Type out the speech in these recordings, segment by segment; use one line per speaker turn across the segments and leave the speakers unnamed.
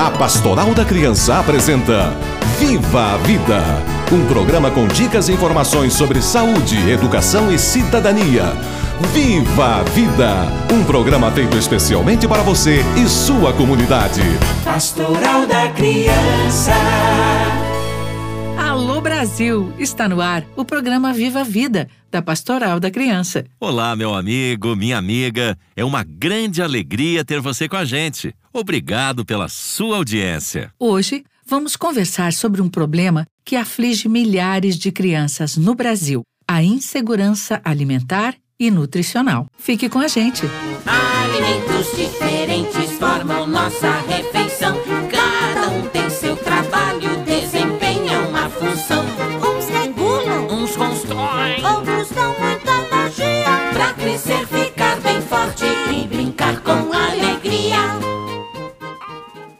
A Pastoral da Criança apresenta Viva a Vida um programa com dicas e informações sobre saúde, educação e cidadania. Viva a Vida! Um programa feito especialmente para você e sua comunidade.
Pastoral da Criança.
Alô Brasil! Está no ar o programa Viva a Vida, da Pastoral da Criança.
Olá, meu amigo, minha amiga. É uma grande alegria ter você com a gente. Obrigado pela sua audiência.
Hoje vamos conversar sobre um problema que aflige milhares de crianças no Brasil: a insegurança alimentar e nutricional. Fique com a gente.
Alimentos diferentes formam nossa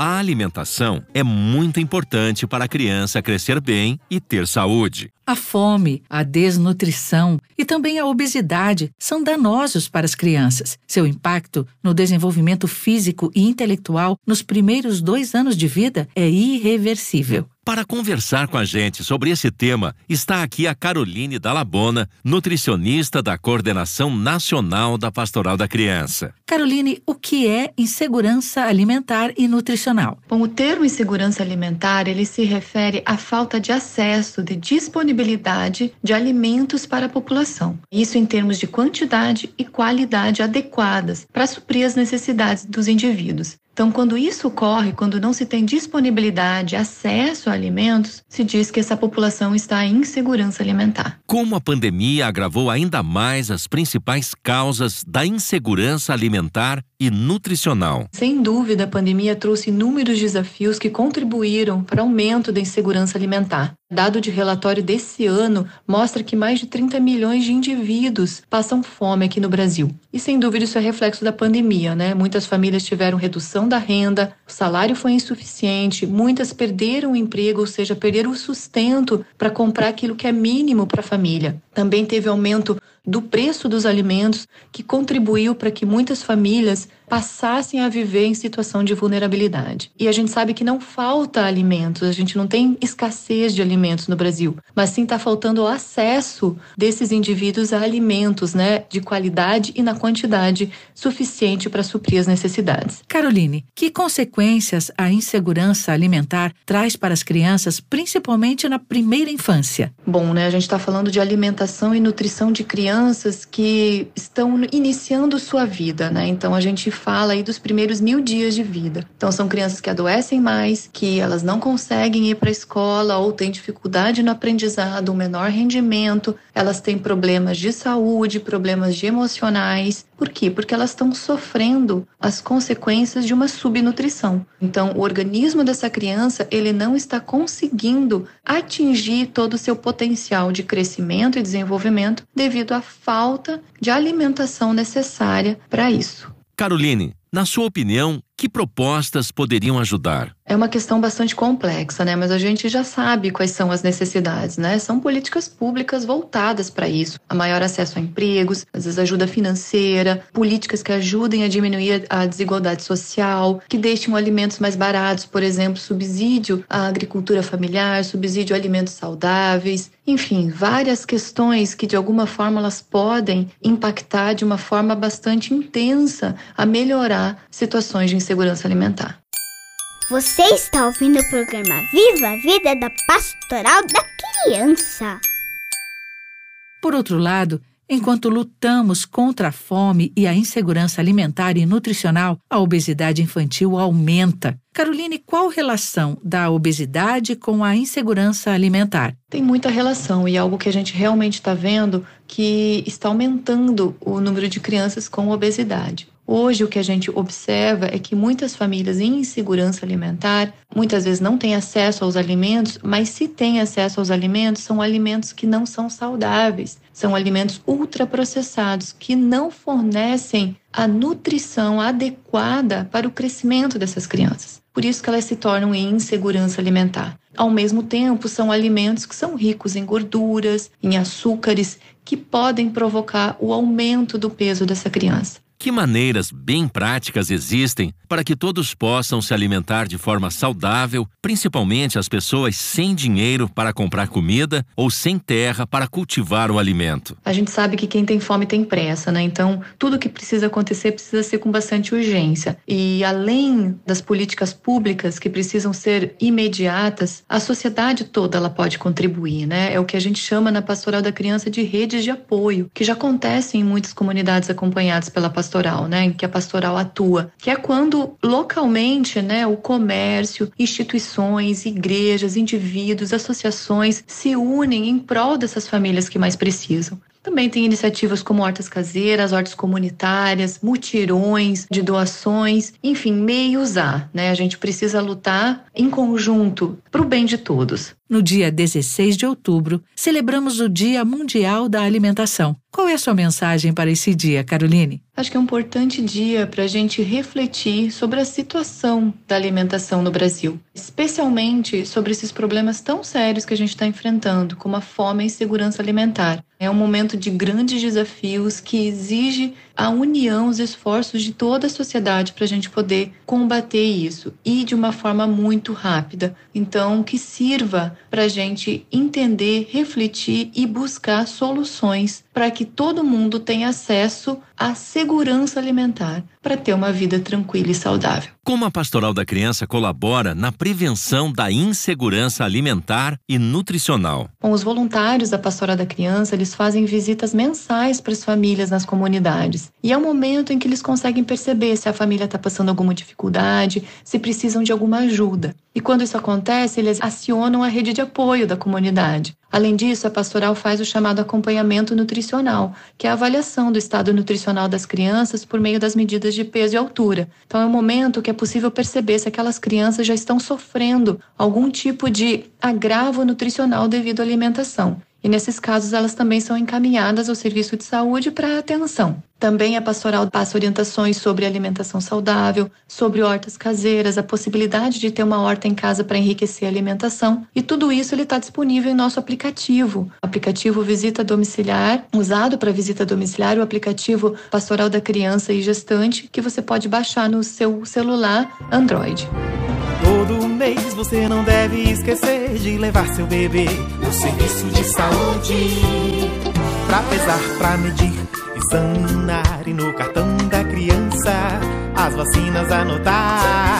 A alimentação é muito importante para a criança crescer bem e ter saúde.
A fome, a desnutrição e também a obesidade são danosos para as crianças. Seu impacto no desenvolvimento físico e intelectual nos primeiros dois anos de vida é irreversível.
Para conversar com a gente sobre esse tema, está aqui a Caroline Dalabona, nutricionista da Coordenação Nacional da Pastoral da Criança.
Caroline, o que é insegurança alimentar e nutricional?
Bom, o termo insegurança alimentar, ele se refere à falta de acesso, de disponibilidade de alimentos para a população. Isso em termos de quantidade e qualidade adequadas para suprir as necessidades dos indivíduos. Então, quando isso ocorre, quando não se tem disponibilidade, acesso a alimentos, se diz que essa população está em insegurança alimentar.
Como a pandemia agravou ainda mais as principais causas da insegurança alimentar e nutricional?
Sem dúvida, a pandemia trouxe inúmeros desafios que contribuíram para o aumento da insegurança alimentar. Dado de relatório desse ano mostra que mais de 30 milhões de indivíduos passam fome aqui no Brasil. E sem dúvida isso é reflexo da pandemia, né? Muitas famílias tiveram redução da renda, o salário foi insuficiente, muitas perderam o emprego, ou seja, perderam o sustento para comprar aquilo que é mínimo para a família. Também teve aumento do preço dos alimentos, que contribuiu para que muitas famílias passassem a viver em situação de vulnerabilidade. E a gente sabe que não falta alimentos, a gente não tem escassez de alimentos no Brasil, mas sim está faltando o acesso desses indivíduos a alimentos, né, de qualidade e na quantidade suficiente para suprir as necessidades.
Caroline, que consequências a insegurança alimentar traz para as crianças, principalmente na primeira infância?
Bom, né, a gente está falando de alimentação e nutrição de crianças que estão iniciando sua vida, né? Então a gente fala aí dos primeiros mil dias de vida. Então, são crianças que adoecem mais, que elas não conseguem ir para a escola ou têm dificuldade no aprendizado, um menor rendimento, elas têm problemas de saúde, problemas de emocionais. Por quê? Porque elas estão sofrendo as consequências de uma subnutrição. Então, o organismo dessa criança, ele não está conseguindo atingir todo o seu potencial de crescimento e desenvolvimento devido à falta de alimentação necessária para isso.
Caroline, na sua opinião, que propostas poderiam ajudar?
É uma questão bastante complexa, né? Mas a gente já sabe quais são as necessidades, né? São políticas públicas voltadas para isso. A maior acesso a empregos, às vezes ajuda financeira, políticas que ajudem a diminuir a desigualdade social, que deixem alimentos mais baratos, por exemplo, subsídio à agricultura familiar, subsídio a alimentos saudáveis. Enfim, várias questões que de alguma forma elas podem impactar de uma forma bastante intensa a melhorar situações de insegurança alimentar.
Você está ouvindo o programa Viva a Vida da Pastoral da Criança.
Por outro lado, Enquanto lutamos contra a fome e a insegurança alimentar e nutricional, a obesidade infantil aumenta. Caroline, qual relação da obesidade com a insegurança alimentar?
Tem muita relação e algo que a gente realmente está vendo que está aumentando o número de crianças com obesidade. Hoje, o que a gente observa é que muitas famílias em insegurança alimentar muitas vezes não têm acesso aos alimentos, mas se têm acesso aos alimentos, são alimentos que não são saudáveis, são alimentos ultraprocessados que não fornecem a nutrição adequada para o crescimento dessas crianças. Por isso que elas se tornam em insegurança alimentar. Ao mesmo tempo, são alimentos que são ricos em gorduras, em açúcares, que podem provocar o aumento do peso dessa criança.
Que maneiras bem práticas existem para que todos possam se alimentar de forma saudável, principalmente as pessoas sem dinheiro para comprar comida ou sem terra para cultivar o alimento?
A gente sabe que quem tem fome tem pressa, né? Então, tudo que precisa acontecer precisa ser com bastante urgência. E além das políticas públicas que precisam ser imediatas, a sociedade toda ela pode contribuir, né? É o que a gente chama na pastoral da criança de redes de apoio, que já acontecem em muitas comunidades acompanhadas pela pastoral pastoral, né, em que a pastoral atua, que é quando localmente, né, o comércio, instituições, igrejas, indivíduos, associações se unem em prol dessas famílias que mais precisam. Também tem iniciativas como hortas caseiras, hortas comunitárias, mutirões de doações, enfim, meios a, né? A gente precisa lutar em conjunto para o bem de todos.
No dia 16 de outubro, celebramos o Dia Mundial da Alimentação. Qual é a sua mensagem para esse dia, Caroline?
Acho que é um importante dia para a gente refletir sobre a situação da alimentação no Brasil, especialmente sobre esses problemas tão sérios que a gente está enfrentando, como a fome e insegurança alimentar. É um momento de grandes desafios que exige a união, os esforços de toda a sociedade para a gente poder combater isso e de uma forma muito rápida. Então, que sirva para a gente entender, refletir e buscar soluções para que todo mundo tenha acesso à segurança alimentar para ter uma vida tranquila e saudável.
Como a Pastoral da Criança colabora na prevenção da insegurança alimentar e nutricional?
Bom, os voluntários da Pastoral da Criança, eles fazem visitas mensais para as famílias nas comunidades. E é o momento em que eles conseguem perceber se a família está passando alguma dificuldade, se precisam de alguma ajuda. E quando isso acontece, eles acionam a rede de apoio da comunidade. Além disso, a pastoral faz o chamado acompanhamento nutricional, que é a avaliação do estado nutricional das crianças por meio das medidas de peso e altura. Então, é um momento que é possível perceber se aquelas crianças já estão sofrendo algum tipo de agravo nutricional devido à alimentação. E nesses casos, elas também são encaminhadas ao serviço de saúde para atenção. Também a pastoral passa orientações sobre alimentação saudável, sobre hortas caseiras, a possibilidade de ter uma horta em casa para enriquecer a alimentação. E tudo isso ele está disponível em nosso aplicativo. O aplicativo Visita Domiciliar, usado para visita domiciliar, o aplicativo Pastoral da Criança e Gestante, que você pode baixar no seu celular Android.
Todo mês você não deve esquecer de levar seu bebê serviço de saúde. Pra pesar, pra medir, examinar e no cartão da criança as vacinas anotar.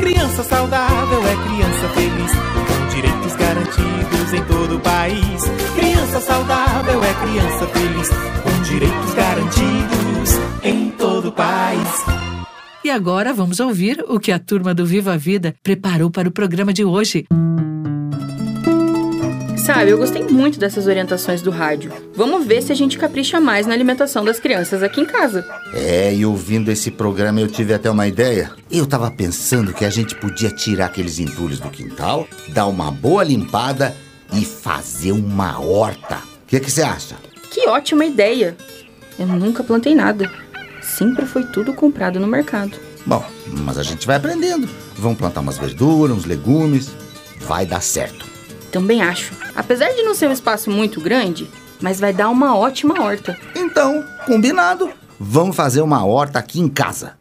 Criança saudável é criança feliz, com direitos garantidos em todo o país. Criança saudável é criança feliz, com direitos garantidos em todo o país.
E agora vamos ouvir o que a turma do Viva a Vida preparou para o programa de hoje.
Sabe, eu gostei muito dessas orientações do rádio. Vamos ver se a gente capricha mais na alimentação das crianças aqui em casa.
É, e ouvindo esse programa eu tive até uma ideia. Eu tava pensando que a gente podia tirar aqueles entulhos do quintal, dar uma boa limpada e fazer uma horta. O que você acha?
Que ótima ideia! Eu nunca plantei nada sempre foi tudo comprado no mercado.
Bom, mas a gente vai aprendendo. Vamos plantar umas verduras, uns legumes. Vai dar certo.
Também acho. Apesar de não ser um espaço muito grande, mas vai dar uma ótima horta.
Então, combinado. Vamos fazer uma horta aqui em casa.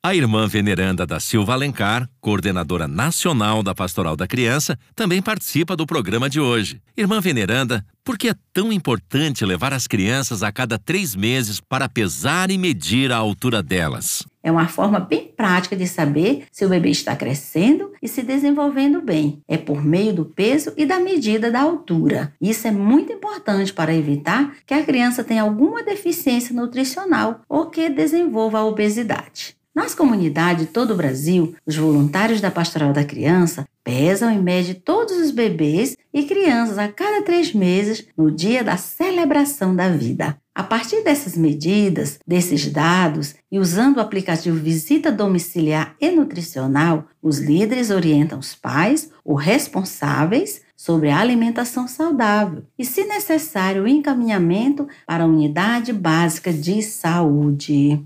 A irmã veneranda da Silva Alencar, coordenadora nacional da Pastoral da Criança, também participa do programa de hoje. Irmã veneranda, por que é tão importante levar as crianças a cada três meses para pesar e medir a altura delas?
É uma forma bem prática de saber se o bebê está crescendo e se desenvolvendo bem. É por meio do peso e da medida da altura. Isso é muito importante para evitar que a criança tenha alguma deficiência nutricional ou que desenvolva a obesidade. Nas comunidades de todo o Brasil, os voluntários da Pastoral da Criança pesam em média todos os bebês e crianças a cada três meses no dia da celebração da vida. A partir dessas medidas, desses dados e usando o aplicativo Visita Domiciliar e Nutricional, os líderes orientam os pais ou responsáveis sobre a alimentação saudável e, se necessário, o encaminhamento para a unidade básica de saúde.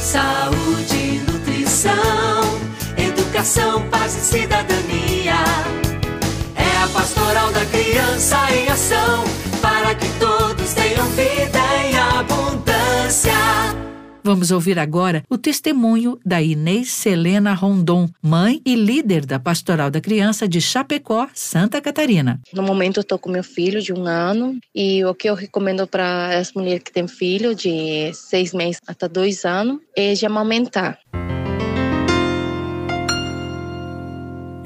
Saúde, nutrição, educação, paz e cidadania. É a pastoral da criança em ação para que todos tenham vida em abundância.
Vamos ouvir agora o testemunho da Inês Selena Rondon, mãe e líder da Pastoral da Criança de Chapecó, Santa Catarina.
No momento, eu estou com meu filho de um ano e o que eu recomendo para as mulheres que têm filho de seis meses até dois anos é de amamentar.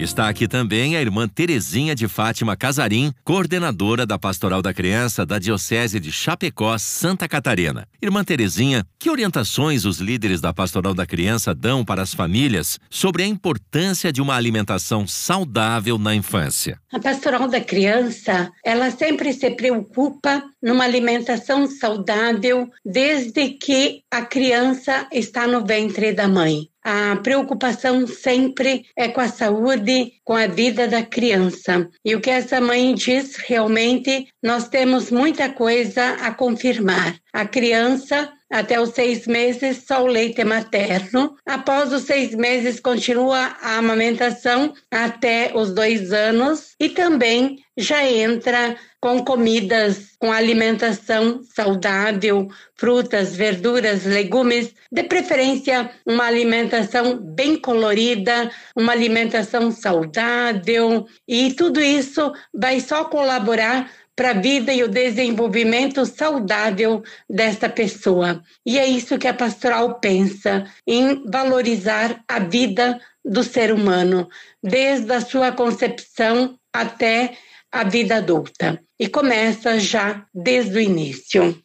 Está aqui também a irmã Terezinha de Fátima Casarim, coordenadora da Pastoral da Criança da Diocese de Chapecó, Santa Catarina. Irmã Terezinha, que orientações os líderes da Pastoral da Criança dão para as famílias sobre a importância de uma alimentação saudável na infância?
A Pastoral da Criança, ela sempre se preocupa numa alimentação saudável desde que a criança está no ventre da mãe. A preocupação sempre é com a saúde, com a vida da criança. E o que essa mãe diz, realmente, nós temos muita coisa a confirmar. A criança até os seis meses, só o leite materno. Após os seis meses, continua a amamentação até os dois anos. E também já entra com comidas com alimentação saudável, frutas, verduras, legumes, de preferência uma alimentação bem colorida, uma alimentação saudável, e tudo isso vai só colaborar para a vida e o desenvolvimento saudável desta pessoa. E é isso que a pastoral pensa, em valorizar a vida do ser humano, desde a sua concepção até a vida adulta. E começa já desde o início.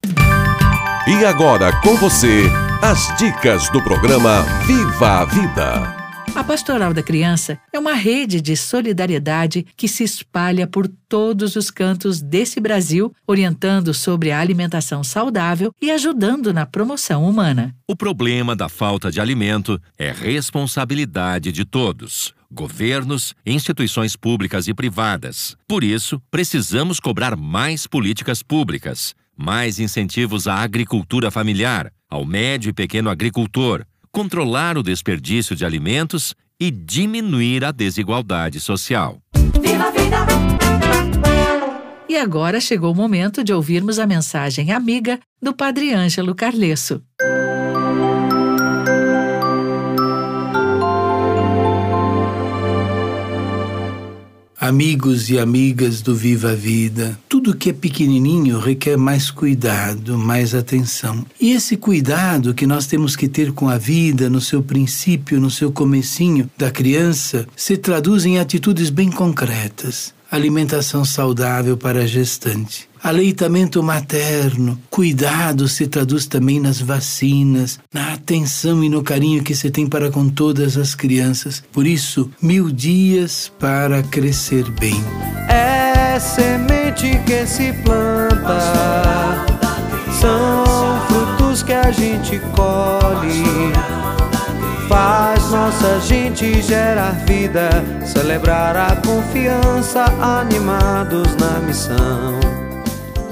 E agora com você, as dicas do programa Viva a Vida.
A Pastoral da Criança é uma rede de solidariedade que se espalha por todos os cantos desse Brasil, orientando sobre a alimentação saudável e ajudando na promoção humana.
O problema da falta de alimento é responsabilidade de todos governos, instituições públicas e privadas. Por isso, precisamos cobrar mais políticas públicas, mais incentivos à agricultura familiar, ao médio e pequeno agricultor, controlar o desperdício de alimentos e diminuir a desigualdade social.
Viva a vida!
E agora chegou o momento de ouvirmos a mensagem amiga do Padre Ângelo Carlesso.
Amigos e amigas do Viva a Vida, tudo que é pequenininho requer mais cuidado, mais atenção. E esse cuidado que nós temos que ter com a vida, no seu princípio, no seu comecinho da criança, se traduz em atitudes bem concretas. Alimentação saudável para a gestante. Aleitamento materno, cuidado se traduz também nas vacinas, na atenção e no carinho que se tem para com todas as crianças. Por isso, mil dias para crescer bem.
É semente que se planta, são frutos que a gente colhe. Nossa gente gerar vida, celebrar a confiança, animados na missão.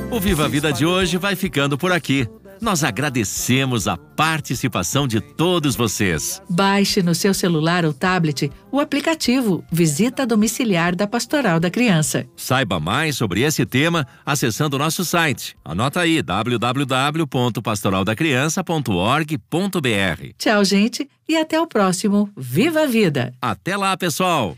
O Viva a Vida de hoje vai ficando por aqui. Nós agradecemos a participação de todos vocês.
Baixe no seu celular ou tablet o aplicativo Visita Domiciliar da Pastoral da Criança.
Saiba mais sobre esse tema acessando o nosso site. Anota aí www.pastoraldacriança.org.br.
Tchau, gente, e até o próximo Viva a Vida.
Até lá, pessoal.